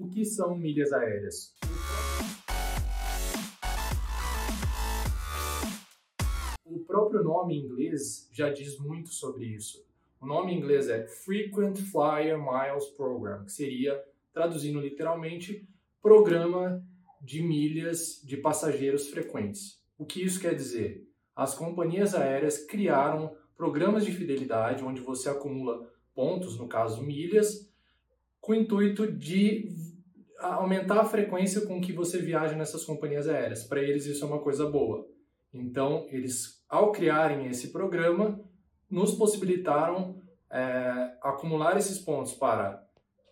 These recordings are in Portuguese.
O que são milhas aéreas? O próprio nome em inglês já diz muito sobre isso. O nome em inglês é Frequent Flyer Miles Program, que seria, traduzindo literalmente, Programa de Milhas de Passageiros Frequentes. O que isso quer dizer? As companhias aéreas criaram programas de fidelidade onde você acumula pontos, no caso milhas, com o intuito de aumentar a frequência com que você viaja nessas companhias aéreas. Para eles isso é uma coisa boa. Então, eles, ao criarem esse programa, nos possibilitaram é, acumular esses pontos para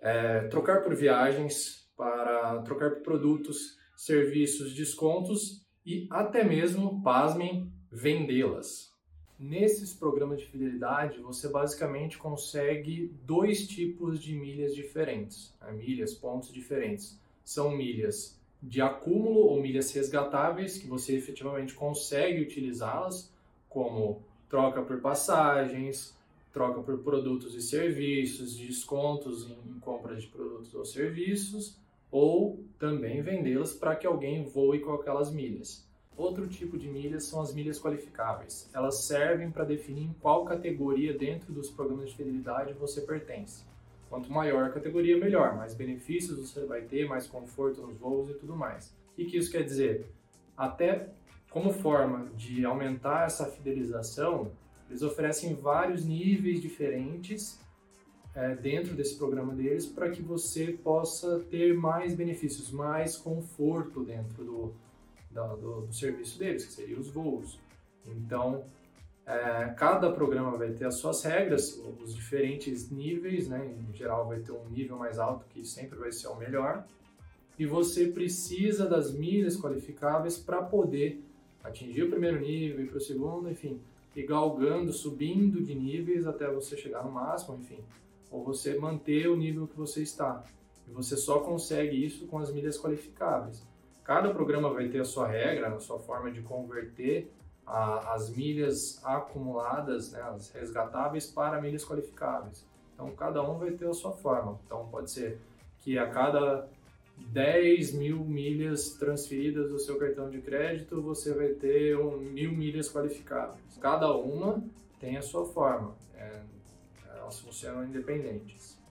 é, trocar por viagens, para trocar por produtos, serviços, descontos e até mesmo, pasmem, vendê-las. Nesses programas de fidelidade, você basicamente consegue dois tipos de milhas diferentes, né? milhas, pontos diferentes. São milhas de acúmulo ou milhas resgatáveis, que você efetivamente consegue utilizá-las, como troca por passagens, troca por produtos e serviços, descontos em compras de produtos ou serviços, ou também vendê-las para que alguém voe com aquelas milhas. Outro tipo de milhas são as milhas qualificáveis. Elas servem para definir em qual categoria dentro dos programas de fidelidade você pertence. Quanto maior a categoria, melhor. Mais benefícios você vai ter, mais conforto nos voos e tudo mais. O que isso quer dizer? Até como forma de aumentar essa fidelização, eles oferecem vários níveis diferentes é, dentro desse programa deles para que você possa ter mais benefícios, mais conforto dentro do, da, do, do, serviço deles, que seriam os voos. Então, é, cada programa vai ter as suas regras, os diferentes níveis, né? em geral vai ter um nível mais alto que sempre vai ser o melhor, e você precisa das milhas qualificáveis para poder atingir o primeiro nível, ir para o segundo, enfim, ir galgando, subindo de níveis até você chegar no máximo, enfim, ou você manter o nível que você está. E você só consegue isso com as milhas qualificáveis. Cada programa vai ter a sua regra, a sua forma de converter a, as milhas acumuladas, né, as resgatáveis, para milhas qualificáveis. Então, cada um vai ter a sua forma. Então, pode ser que a cada 10 mil milhas transferidas do seu cartão de crédito, você vai ter um, mil milhas qualificáveis. Cada uma tem a sua forma, é, elas funcionam independentes.